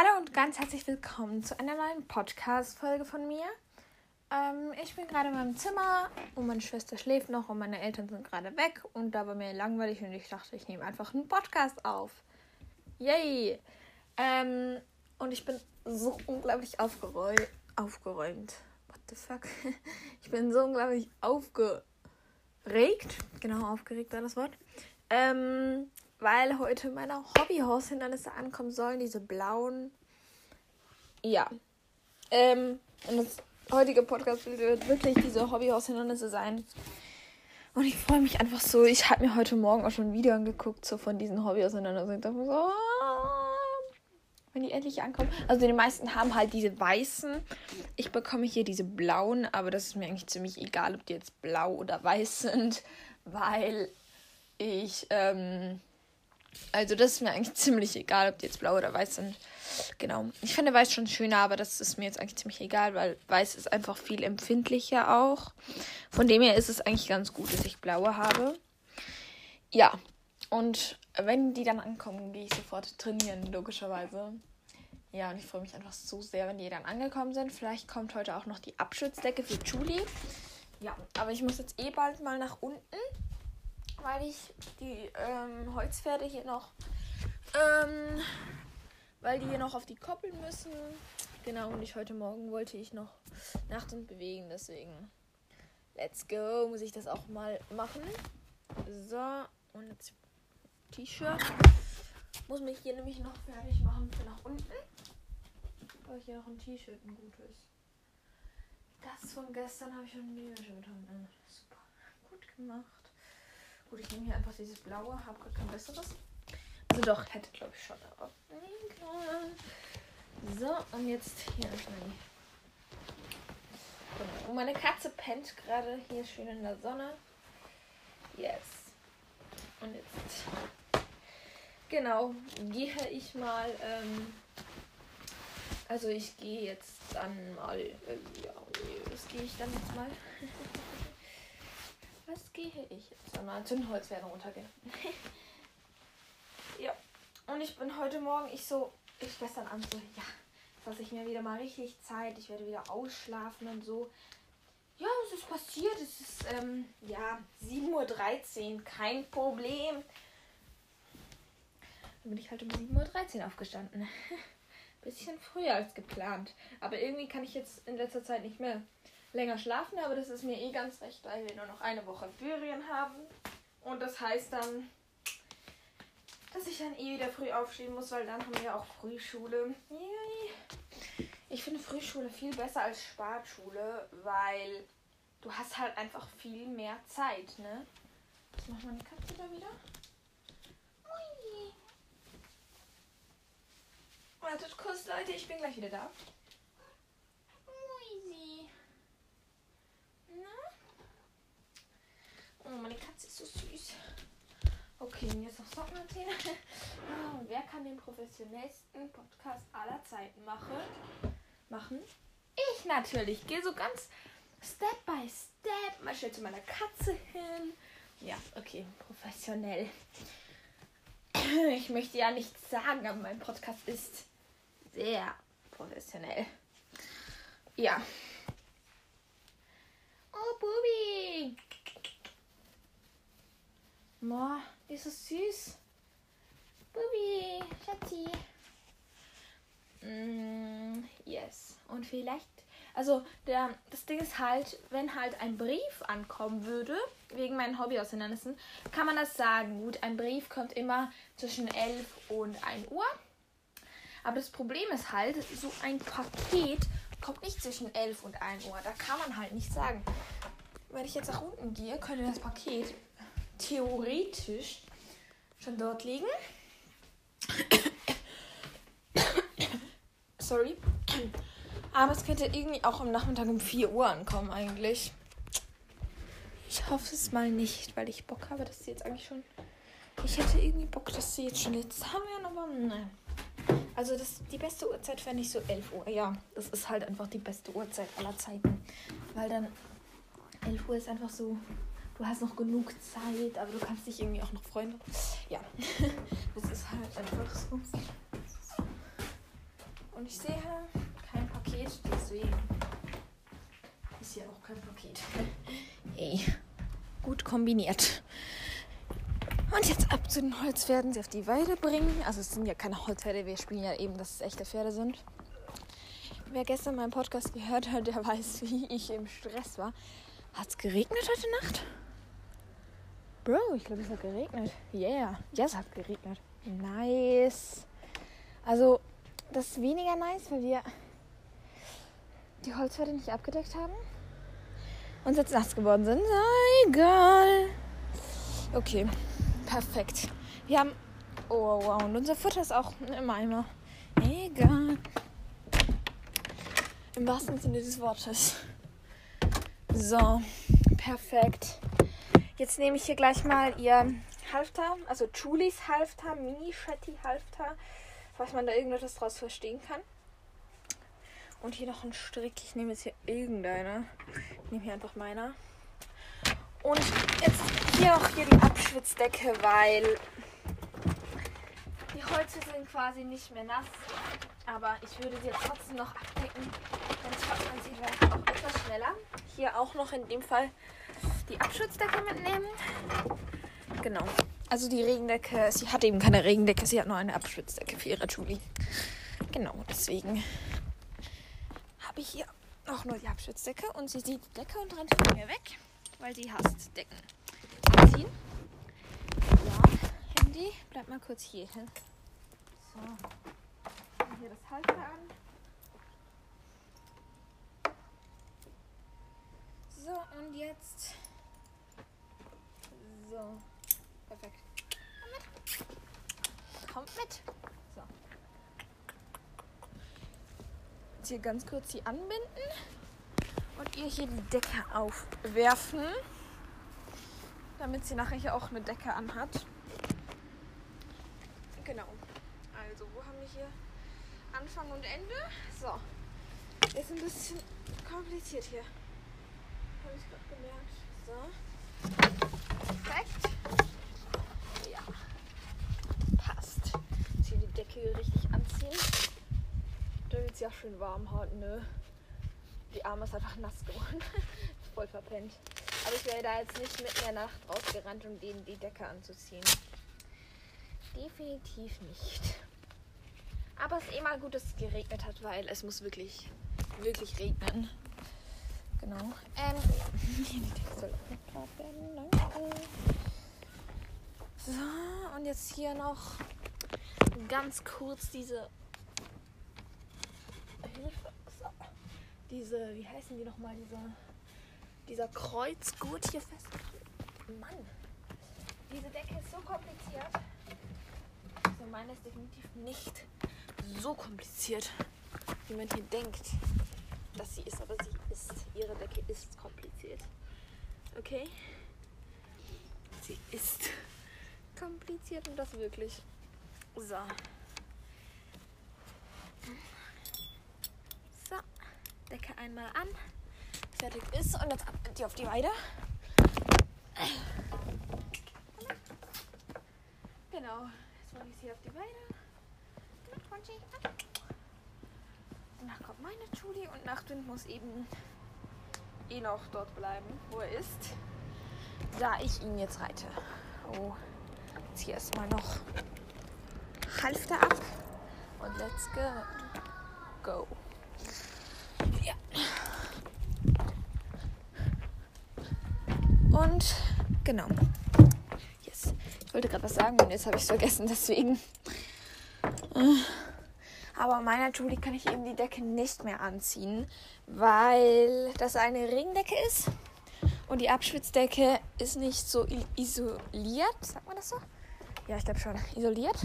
Hallo und ganz herzlich willkommen zu einer neuen Podcast-Folge von mir. Ähm, ich bin gerade in meinem Zimmer und meine Schwester schläft noch und meine Eltern sind gerade weg und da war mir langweilig und ich dachte, ich nehme einfach einen Podcast auf. Yay! Ähm, und ich bin so unglaublich aufgeräumt. Aufgeräumt. What the fuck? Ich bin so unglaublich aufgeregt. Genau, aufgeregt war das Wort. Ähm, weil heute meine Hobbyhaushindernisse ankommen sollen, diese blauen. Ja. Ähm, und das heutige Podcast wird wirklich diese Hobbyhaushindernisse sein. Und ich freue mich einfach so. Ich habe mir heute Morgen auch schon ein Video angeguckt, so von diesen Hobbyhaushindernisse. Ich dachte mir so, ah, wenn die endlich ankommen. Also die meisten haben halt diese weißen. Ich bekomme hier diese blauen, aber das ist mir eigentlich ziemlich egal, ob die jetzt blau oder weiß sind, weil ich, ähm, also das ist mir eigentlich ziemlich egal, ob die jetzt blau oder weiß sind. Genau. Ich finde weiß schon schöner, aber das ist mir jetzt eigentlich ziemlich egal, weil weiß ist einfach viel empfindlicher auch. Von dem her ist es eigentlich ganz gut, dass ich blaue habe. Ja. Und wenn die dann ankommen, gehe ich sofort trainieren, logischerweise. Ja, und ich freue mich einfach so sehr, wenn die dann angekommen sind. Vielleicht kommt heute auch noch die Abschutzdecke für Julie. Ja, aber ich muss jetzt eh bald mal nach unten weil ich die ähm, Holzpferde hier noch, ähm, weil die hier noch auf die Koppel müssen. Genau, und ich heute Morgen wollte ich noch nachts und bewegen, deswegen let's go, muss ich das auch mal machen. So, und jetzt T-Shirt. Muss mich hier nämlich noch fertig machen für nach unten. Weil hier noch ein T-Shirt ein gutes. Das von gestern habe ich schon nie schon Super. Gut gemacht. Gut, ich nehme hier einfach dieses blaue, habe gar kein besseres. Also doch, hätte glaube ich schon, aber. So, und jetzt hier erstmal Und meine Katze pennt gerade hier schön in der Sonne. Yes. Und jetzt, genau, gehe ich mal, ähm, also ich gehe jetzt dann mal, äh, ja, was gehe ich dann jetzt mal? Was gehe ich jetzt? Mal Zündholz wäre runtergehen. ja. Und ich bin heute Morgen, ich so, ich gestern Abend so, ja, fasse ich mir wieder mal richtig Zeit. Ich werde wieder ausschlafen und so. Ja, was ist passiert? Es ist, ähm, ja, 7.13 Uhr, kein Problem. Dann bin ich halt um 7.13 Uhr aufgestanden. Bisschen früher als geplant. Aber irgendwie kann ich jetzt in letzter Zeit nicht mehr länger schlafen, aber das ist mir eh ganz recht, weil wir nur noch eine Woche Ferien haben. Und das heißt dann, dass ich dann eh wieder früh aufstehen muss, weil dann haben wir auch Frühschule. Ich finde Frühschule viel besser als Spartschule, weil du hast halt einfach viel mehr Zeit, ne? Was macht meine Katze da wieder? Ui. Wartet kurz, Leute, ich bin gleich wieder da. Oh, meine Katze ist so süß. Okay, und jetzt noch Socken erzählen. Oh, wer kann den professionellsten Podcast aller Zeiten machen? Machen? Ich natürlich. Gehe so ganz Step by Step. Mal schnell zu meiner Katze hin. Ja, okay, professionell. Ich möchte ja nichts sagen, aber mein Podcast ist sehr professionell. Ja. Oh, Bubi. Boah, ist so süß. Bubi, Schatzi. Mm, yes. Und vielleicht, also der, das Ding ist halt, wenn halt ein Brief ankommen würde, wegen meinen Hobby-Aushindernissen, kann man das sagen. Gut, ein Brief kommt immer zwischen 11 und 1 Uhr. Aber das Problem ist halt, so ein Paket kommt nicht zwischen 11 und 1 Uhr. Da kann man halt nicht sagen. Wenn ich jetzt nach unten gehe, könnte das Paket theoretisch schon dort liegen. Sorry. Aber es könnte irgendwie auch am Nachmittag um 4 Uhr ankommen eigentlich. Ich hoffe es mal nicht, weil ich Bock habe, dass sie jetzt eigentlich schon. Ich hätte irgendwie Bock, dass sie jetzt schon jetzt haben werden, aber nein. Also das, die beste Uhrzeit fände ich so 11 Uhr. Ja, das ist halt einfach die beste Uhrzeit aller Zeiten. Weil dann 11 Uhr ist einfach so du hast noch genug Zeit, aber du kannst dich irgendwie auch noch freuen. Ja, das ist halt einfach so. Und ich sehe kein Paket, deswegen ist hier auch kein Paket. Hey, gut kombiniert. Und jetzt ab zu den Holzpferden, sie auf die Weide bringen. Also es sind ja keine Holzpferde, wir spielen ja eben, dass es echte Pferde sind. Wer gestern meinen Podcast gehört hat, der weiß, wie ich im Stress war. Hat es geregnet heute Nacht? Bro, ich glaube, es hat geregnet. Yeah, ja, es hat geregnet. Nice. Also, das ist weniger nice, weil wir die Holzpferde nicht abgedeckt haben und jetzt nass geworden sind. Na, egal. Okay, perfekt. Wir haben. Oh, wow. Und unser Futter ist auch im Eimer. Egal. Im wahrsten Sinne des Wortes. So, perfekt. Jetzt nehme ich hier gleich mal ihr Halfter, also Julies Halfter, Mini Shetty Halfter, was man da irgendetwas draus verstehen kann. Und hier noch ein Strick. Ich nehme jetzt hier irgendeine. Ich nehme hier einfach meiner. Und jetzt hier noch hier die Abschwitzdecke, weil die Holze sind quasi nicht mehr nass. Aber ich würde sie trotzdem noch abdecken. Dann schaut man sie vielleicht auch etwas schneller. Hier auch noch in dem Fall die Abschutzdecke mitnehmen. Genau. Also die Regendecke, sie hat eben keine Regendecke, sie hat nur eine Abschutzdecke für ihre Julie. Genau, deswegen habe ich hier auch nur die Abschutzdecke und sie sieht die Decke und rennt von mir weg, weil sie hasst Decken. Anziehen. Ja, Handy, bleib mal kurz hier hin. So hier das Halter an. So, und jetzt. So. Perfekt. Komm mit. Kommt mit. So. Jetzt hier ganz kurz die anbinden. Und ihr hier die Decke aufwerfen. Damit sie nachher hier auch eine Decke anhat. Genau. Also, wo haben wir hier? Anfang und Ende. So. Ist ein bisschen kompliziert hier. Habe ich gerade gemerkt. So. Perfekt. Ja. Passt. Decke richtig anziehen. Da wird es ja schön warm halten, ne? Die Arme ist einfach nass geworden. Voll verpennt. Aber ich wäre da jetzt nicht mitten in der Nacht rausgerannt, um denen die Decke anzuziehen. Definitiv nicht. Aber es ist eh mal gut, dass es geregnet hat, weil es muss wirklich, wirklich regnen. Genau. Ähm, die Decke soll geklärt werden. Danke. So, und jetzt hier noch ganz kurz diese Hilfe. Diese, wie heißen die nochmal? Dieser, dieser Kreuzgurt hier fest. Mann, diese Decke ist so kompliziert. Also meine ist definitiv nicht so kompliziert, wie man hier denkt, dass sie ist. Aber sie ist. Ihre Decke ist kompliziert. Okay? Sie ist kompliziert und das wirklich. So. So. Decke einmal an. Fertig ist. Und jetzt ab die auf die Weide. Genau. Jetzt wollte ich sie auf die Weide. Danach kommt meine Julie und Nachtwind muss eben eh noch dort bleiben, wo er ist, da ich ihn jetzt reite. Oh, jetzt hier erstmal noch Halfter ab und let's go. Go. Ja. Und genau. Yes. Ich wollte gerade was sagen und jetzt habe ich es vergessen, deswegen. Aber meiner Julie kann ich eben die Decke nicht mehr anziehen, weil das eine Ringdecke ist und die Abschwitzdecke ist nicht so isoliert, sagt man das so? Ja, ich glaube schon, isoliert.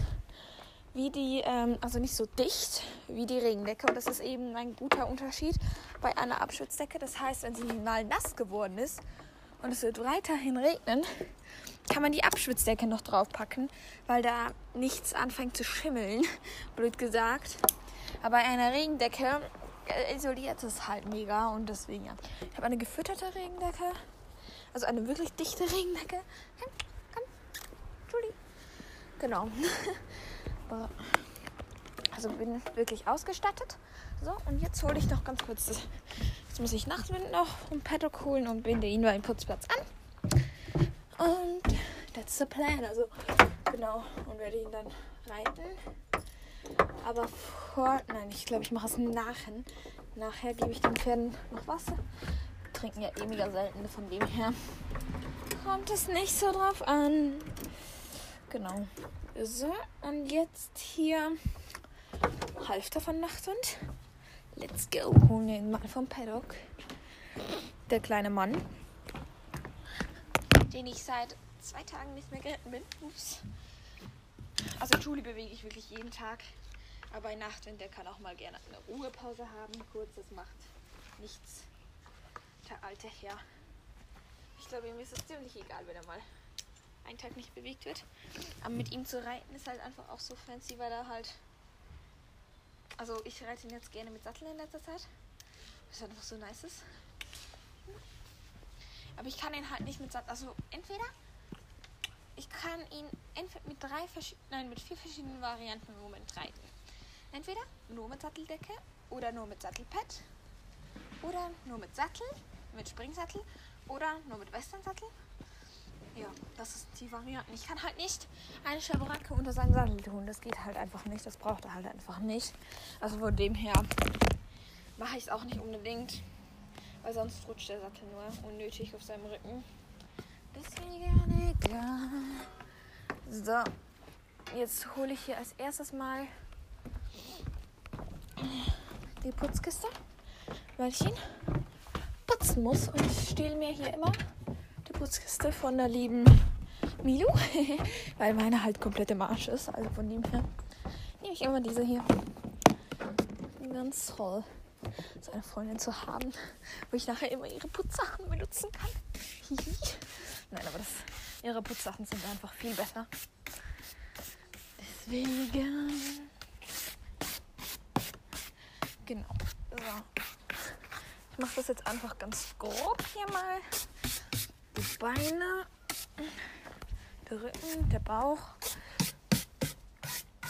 Wie die, ähm, also nicht so dicht wie die Regendecke. Und das ist eben ein guter Unterschied bei einer Abschwitzdecke. Das heißt, wenn sie mal nass geworden ist und es wird weiterhin regnen, kann man die Abschwitzdecke noch draufpacken, weil da nichts anfängt zu schimmeln, blöd gesagt. Aber einer Regendecke äh, isoliert es halt mega und deswegen ja. Ich habe eine gefütterte Regendecke, also eine wirklich dichte Regendecke. Komm, komm, Julie. Genau. Also bin wirklich ausgestattet. So, und jetzt hole ich noch ganz kurz. Jetzt muss ich Nachtwind noch vom Paddock holen und binde ihn beim Putzplatz an. Und that's the plan. Also, genau. Und werde ihn dann reiten. Aber vor. Nein, ich glaube, ich mache es nachher. Nachher gebe ich den Pferden noch Wasser. Trinken ja eh mega selten, von dem her kommt es nicht so drauf an. Genau. So, und jetzt hier Halfter von Nachtwind. Let's go. Holen wir ihn mal vom Paddock. Der kleine Mann, den ich seit zwei Tagen nicht mehr geritten bin. Ups. Also Julie bewege ich wirklich jeden Tag. Aber bei Nachtwind, der kann auch mal gerne eine Ruhepause haben. Kurz, das macht nichts. Der alte Herr. Ich glaube, ihm ist es ziemlich egal, wenn er mal einen Tag nicht bewegt wird. Aber mit ihm zu reiten ist halt einfach auch so fancy, weil er halt also ich reite ihn jetzt gerne mit Sattel in letzter Zeit. Was einfach so nice ist. Aber ich kann ihn halt nicht mit Sattel. Also entweder ich kann ihn entweder mit drei nein, mit vier verschiedenen Varianten im Moment reiten. Entweder nur mit Satteldecke oder nur mit Sattelpad oder nur mit Sattel, mit Springsattel oder nur mit Westernsattel ja, das ist die Variante. Ich kann halt nicht eine Schabracke unter seinen Sattel tun. Das geht halt einfach nicht. Das braucht er halt einfach nicht. Also von dem her mache ich es auch nicht unbedingt. Weil sonst rutscht der Sattel nur unnötig auf seinem Rücken. Deswegen egal. So, jetzt hole ich hier als erstes mal die Putzkiste, weil ich ihn putzen muss. Und ich stehle mir hier immer Putzkiste von der lieben Milu, weil meine halt komplett im Arsch ist. Also von dem her nehme ich immer diese hier. Ganz toll, so eine Freundin zu haben, wo ich nachher immer ihre Putzsachen benutzen kann. Nein, aber das, ihre Putzsachen sind einfach viel besser. Deswegen. Genau. So. Ich mache das jetzt einfach ganz grob hier mal Beine, der Rücken, der Bauch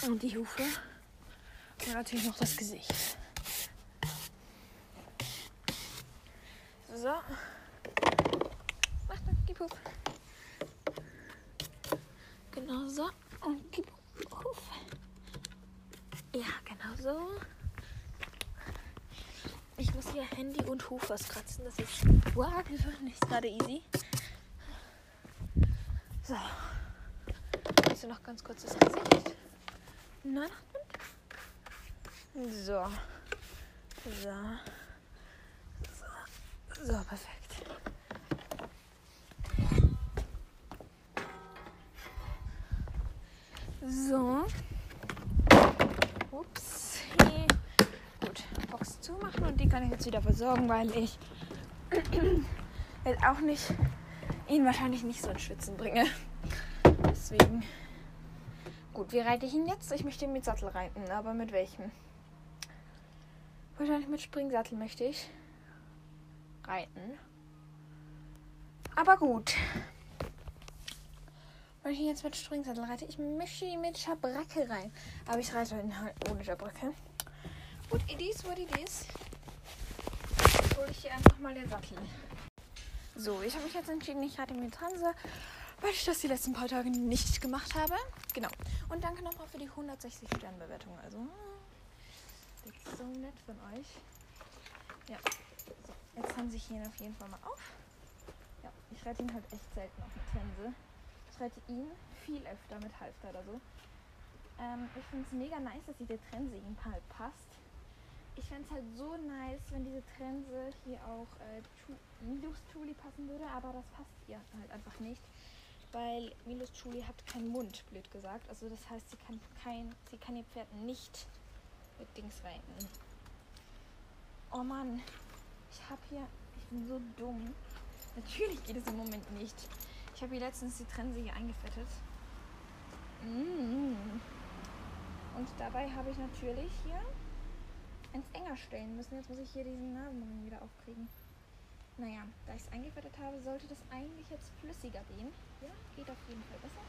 und die Hufe und natürlich noch das Gesicht. So. Mach dann, gib Huf. Genau so. Und gib Huf. Ja, genau so. Ich muss hier Handy und Huf was kratzen. Das ist wow, nicht gerade easy. So. Jetzt noch ganz kurz das Gesicht. Nein. So. So. So. So, perfekt. So. Ups. Gut. Box zumachen und die kann ich jetzt wieder versorgen, weil ich jetzt auch nicht ihn wahrscheinlich nicht so ins Schwitzen bringe. Deswegen. Gut, wie reite ich ihn jetzt? Ich möchte ihn mit Sattel reiten, aber mit welchem? Wahrscheinlich mit Springsattel möchte ich reiten. Aber gut. Wenn ich ihn jetzt mit Springsattel reite, ich möchte ihn mit Schabracke rein. Aber ich reite ihn halt ohne Schabracke. Gut, it is what it is. Hole ich hier einfach mal den Sattel. So, ich habe mich jetzt entschieden, ich hatte mir Transe, weil ich das die letzten paar Tage nicht gemacht habe. Genau. Und danke nochmal für die 160 Sternbewertung. Also, das ist so nett von euch. Ja. So, jetzt haben sich hier auf jeden Fall mal auf. Ja, ich reite ihn halt echt selten auf mit Trense. Ich reite ihn viel öfter mit Halfter oder so. Ähm, ich finde es mega nice, dass diese Trense ihm halt passt ich fände es halt so nice, wenn diese Trense hier auch äh, Milos Chuli passen würde, aber das passt ihr halt einfach nicht. Weil Milos Chuli hat keinen Mund, blöd gesagt. Also das heißt, sie kann kein, sie kann ihr Pferd nicht mit Dings reiten. Oh Mann, ich habe hier, ich bin so dumm. Natürlich geht es im Moment nicht. Ich habe hier letztens die Trense hier eingefettet. Mm. Und dabei habe ich natürlich hier ins enger stellen müssen. Jetzt muss ich hier diesen Nasenring wieder aufkriegen. Naja, da ich es eingefettet habe, sollte das eigentlich jetzt flüssiger gehen. Ja, geht auf jeden Fall besser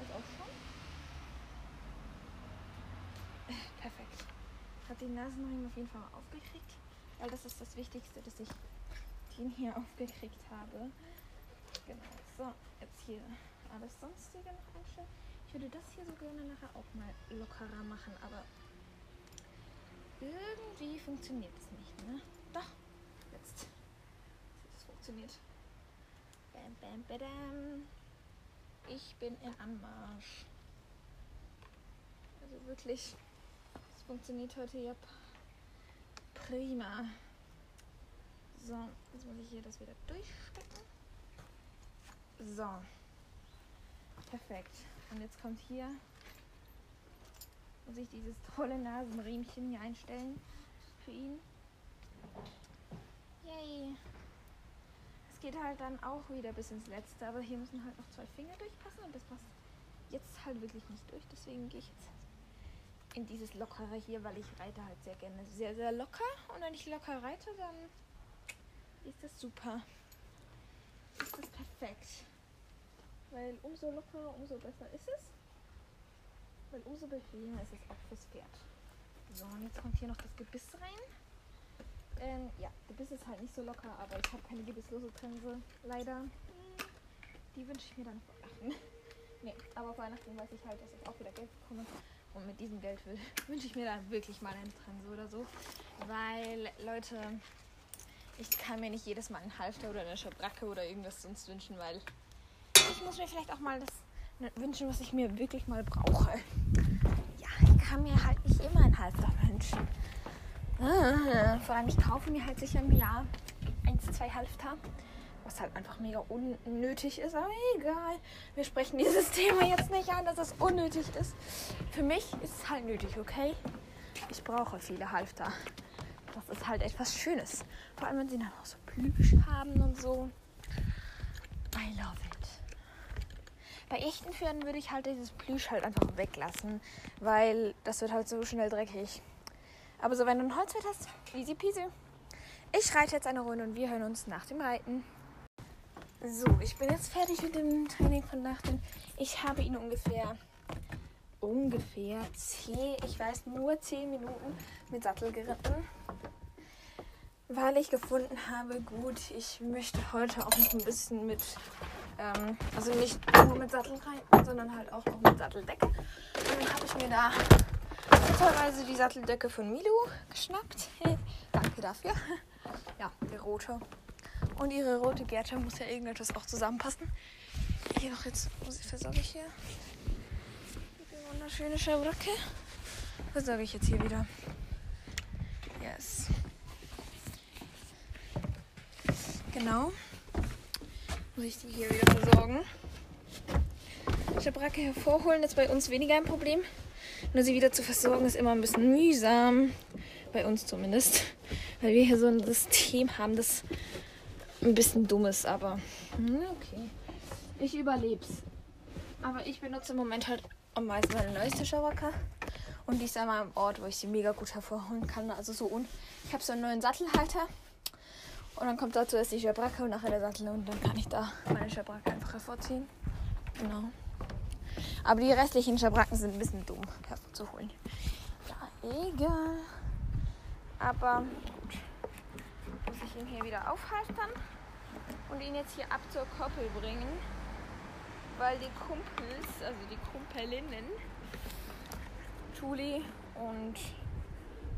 als auch schon. Perfekt. Hat den Nasenring auf jeden Fall mal aufgekriegt. Weil das ist das Wichtigste, dass ich den hier aufgekriegt habe. Genau. So, jetzt hier alles sonstige noch einstellen. Ich würde das hier so gerne nachher auch mal lockerer machen, aber irgendwie funktioniert es nicht, ne? Doch, jetzt. Es funktioniert. Bam, bam, badam. Ich bin in Anmarsch. Also wirklich, es funktioniert heute ja prima. So, jetzt muss ich hier das wieder durchstecken. So. Perfekt. Und jetzt kommt hier, muss ich dieses tolle Nasenriemchen hier einstellen für ihn. Yay. Es geht halt dann auch wieder bis ins Letzte, aber hier müssen halt noch zwei Finger durchpassen und das passt jetzt halt wirklich nicht durch. Deswegen gehe ich jetzt in dieses Lockere hier, weil ich reite halt sehr gerne sehr, sehr locker. Und wenn ich locker reite, dann ist das super. Ist das perfekt. Weil umso lockerer, umso besser ist es. Weil umso bequemer ist es auch fürs Pferd. So, und jetzt kommt hier noch das Gebiss rein. Ähm, ja, Gebiss ist halt nicht so locker, aber ich habe keine gebisslose Trense. Leider. Die wünsche ich mir dann vor Weihnachten. nee, aber vor Weihnachten weiß ich halt, dass ich auch wieder Geld bekomme. Und mit diesem Geld wünsche ich mir dann wirklich mal eine Trense oder so. Weil, Leute, ich kann mir nicht jedes Mal einen Halfter oder eine Schabracke oder irgendwas sonst wünschen, weil ich muss mir vielleicht auch mal das wünschen, was ich mir wirklich mal brauche. Ja, ich kann mir halt nicht immer einen Halfter wünschen. Ah, vor allem, ich kaufe mir halt sicher im Jahr eins, zwei Halfter, was halt einfach mega unnötig ist. Aber egal, wir sprechen dieses Thema jetzt nicht an, dass es unnötig ist. Für mich ist es halt nötig, okay? Ich brauche viele Halfter. Das ist halt etwas Schönes. Vor allem, wenn sie dann auch so Plüsch haben und so. I love it. Bei echten Pferden würde ich halt dieses Plüsch halt einfach weglassen, weil das wird halt so schnell dreckig. Aber so, wenn du ein Holzpferd hast, easy peasy. Ich reite jetzt eine Runde und wir hören uns nach dem Reiten. So, ich bin jetzt fertig mit dem Training von Nachten. Ich habe ihn ungefähr, ungefähr 10, ich weiß nur 10 Minuten mit Sattel geritten. Weil ich gefunden habe, gut, ich möchte heute auch noch ein bisschen mit, ähm, also nicht nur mit Sattel reiten, sondern halt auch noch mit Satteldecke. Und dann habe ich mir da netterweise die Satteldecke von Milo geschnappt. Danke dafür. Ja, die rote. Und ihre rote Gerte muss ja irgendetwas auch zusammenpassen. Hier noch jetzt, muss ich versorge ich hier. Die wunderschöne Schabracke. Versorge ich jetzt hier wieder. Yes. Genau. Muss ich die hier wieder versorgen. Schabracke hervorholen ist bei uns weniger ein Problem. Nur sie wieder zu versorgen ist immer ein bisschen mühsam. Bei uns zumindest. Weil wir hier so ein System haben, das ein bisschen dumm ist, aber hm, okay. Ich überleb's. Aber ich benutze im Moment halt am meisten meine neueste Schabracke. Und die ist einmal am Ort, wo ich sie mega gut hervorholen kann. Also so und ich habe so einen neuen Sattelhalter. Und dann kommt dazu erst die Schabracke und nachher der Sattel. Und dann kann ich da meine Schabracke einfach hervorziehen. Genau. Aber die restlichen Schabracken sind ein bisschen dumm hervorzuholen. Ja, egal. Aber gut. Muss ich ihn hier wieder aufhalten und ihn jetzt hier ab zur Koppel bringen. Weil die Kumpels, also die Kumpelinnen, Julie und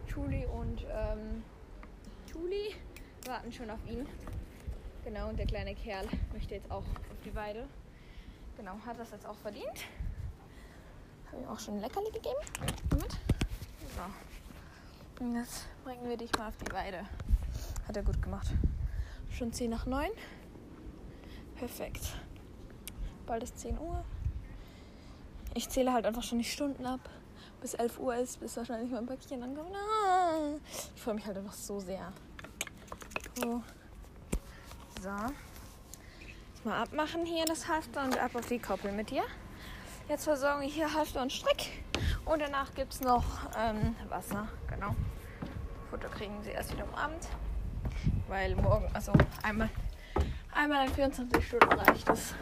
Julie und ähm, Julie warten schon auf ihn. Genau, und der kleine Kerl möchte jetzt auch auf die Weide. Genau, hat das jetzt auch verdient. Habe ihm auch schon ein Leckerli gegeben. Mit. So. Und jetzt bringen wir dich mal auf die Weide. Hat er gut gemacht. Schon 10 nach 9. Perfekt. Bald ist 10 Uhr. Ich zähle halt einfach schon die Stunden ab. Bis 11 Uhr ist, bis wahrscheinlich mein Päckchen ankommt. Ah, ich freue mich halt einfach so sehr. So. So. Jetzt mal abmachen hier das Halfter und ab auf die Koppel mit dir. Jetzt versorgen wir hier Halfter und Strick. Und danach gibt es noch ähm, Wasser. Genau. Futter kriegen sie erst wieder am Abend. Weil morgen, also einmal, einmal in 24 Stunden reicht es,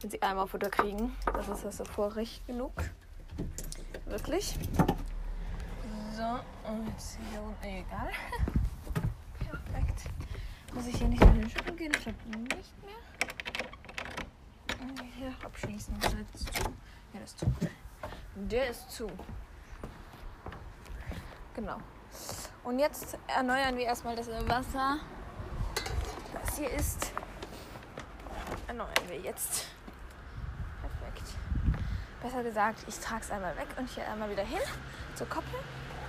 wenn sie einmal Futter kriegen. Das ist also Vorrecht genug. Wirklich. So, und jetzt hier unten, egal. Muss ich hier nicht mehr in den Schuppen gehen? Ich glaube nicht mehr. Hier abschließen. Das ist zu. Ja, das ist zu. Der ist zu. Genau. Und jetzt erneuern wir erstmal das Wasser. Das hier ist. Erneuern wir jetzt. Perfekt. Besser gesagt, ich trage es einmal weg und hier einmal wieder hin zur Koppel,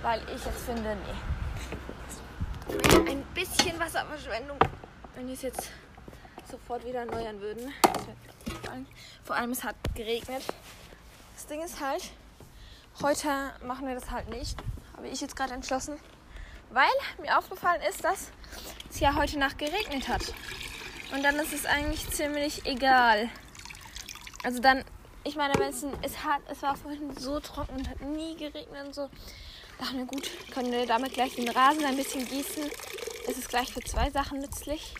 weil ich jetzt finde, nee. Ein bisschen Wasserverschwendung, wenn wir es jetzt sofort wieder erneuern würden. Vor allem, es hat geregnet. Das Ding ist halt, heute machen wir das halt nicht, habe ich jetzt gerade entschlossen, weil mir aufgefallen ist, dass es ja heute Nacht geregnet hat. Und dann ist es eigentlich ziemlich egal. Also dann, ich meine, wenn es, es hat, es war vorhin so trocken und hat nie geregnet und so. Dachten wir, gut, können wir damit gleich den Rasen ein bisschen gießen. Es ist gleich für zwei Sachen nützlich.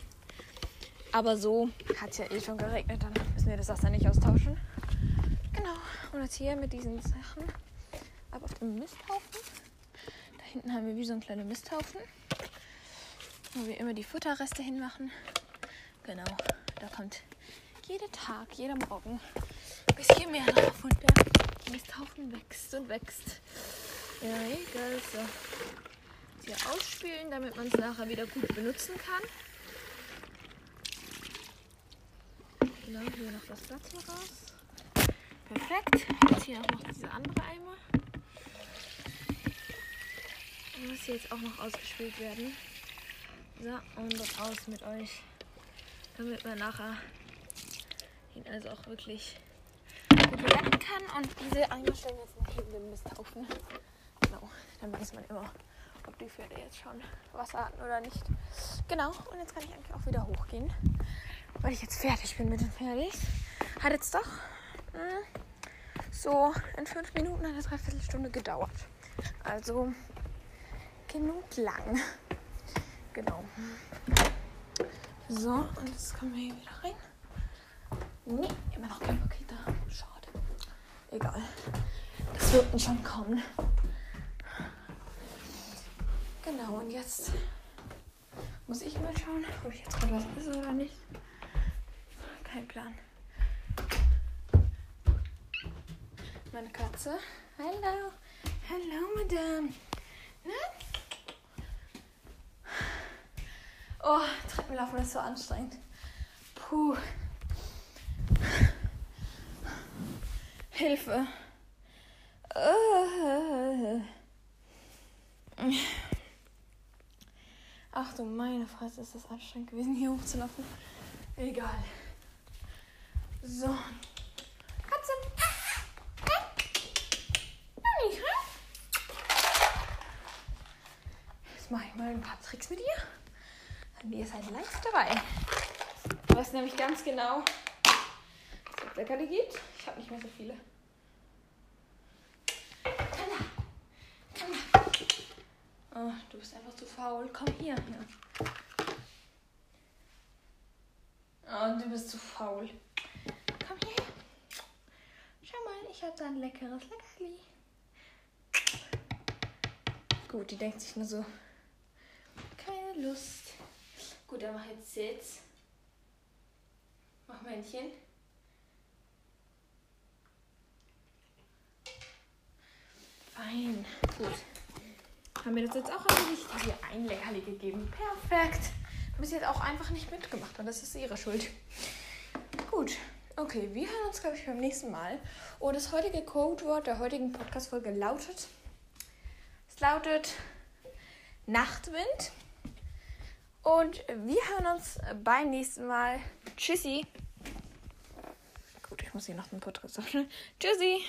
Aber so hat es ja eh schon geregnet, dann müssen wir das Wasser nicht austauschen. Genau. Und jetzt hier mit diesen Sachen ab auf dem Misthaufen. Da hinten haben wir wie so einen kleinen Misthaufen, wo wir immer die Futterreste hinmachen. Genau. Da kommt jeden Tag, jeder Morgen ein bisschen mehr drauf und der Misthaufen wächst und wächst. Ja, egal. So. Hier ausspülen, damit man es nachher wieder gut benutzen kann. Genau, hier noch das Blatt hier raus. Perfekt. Jetzt hier auch noch diese andere Eimer. muss hier jetzt auch noch ausgespült werden. So, und raus mit euch. Damit man nachher ihn also auch wirklich gut verwenden kann. Und diese Eimer stellen wir jetzt neben den Misthaufen. Dann weiß man immer, ob die Pferde jetzt schon Wasser hatten oder nicht. Genau, und jetzt kann ich eigentlich auch wieder hochgehen weil ich jetzt fertig bin mit den Fertig. Hat jetzt doch mh, hm, so in fünf Minuten eine Dreiviertelstunde gedauert. Also genug lang. Genau. So, und jetzt kommen wir hier wieder rein. Nee, immer noch kein Paket da. Schade. Egal. Das wird schon kommen. Genau, und jetzt muss ich mal schauen, ob ich jetzt gerade was ist oder nicht. Kein Plan. Meine Katze. Hallo. Hallo, Madame. Na? Oh, Treppenlaufen ist so anstrengend. Puh. Hilfe. Ach du meine Fresse, ist das anstrengend gewesen, hier hochzulaufen. Egal. So. Katze. Jetzt mache ich mal ein paar Tricks mit ihr. Dann ihr seid live dabei. Du weißt nämlich ganz genau, was auf Leckerli geht. Ich habe nicht mehr so viele. Oh, du bist einfach zu faul. Komm hier. hier. Oh, du bist zu faul. ich habe da ein leckeres Leckerli. Gut, die denkt sich nur so, keine Lust. Gut, dann mach jetzt Sitz. Mach Männchen. Fein. Gut. Haben wir das jetzt auch erledigt? Ich habe ihr ein Leckerli gegeben. Perfekt. Du bist jetzt auch einfach nicht mitgemacht und das ist ihre Schuld. Gut. Okay, wir hören uns, glaube ich, beim nächsten Mal. Und das heutige Codewort der heutigen Podcast-Folge lautet: Es lautet Nachtwind. Und wir hören uns beim nächsten Mal. Tschüssi. Gut, ich muss hier noch einen Podcast öffnen. Tschüssi.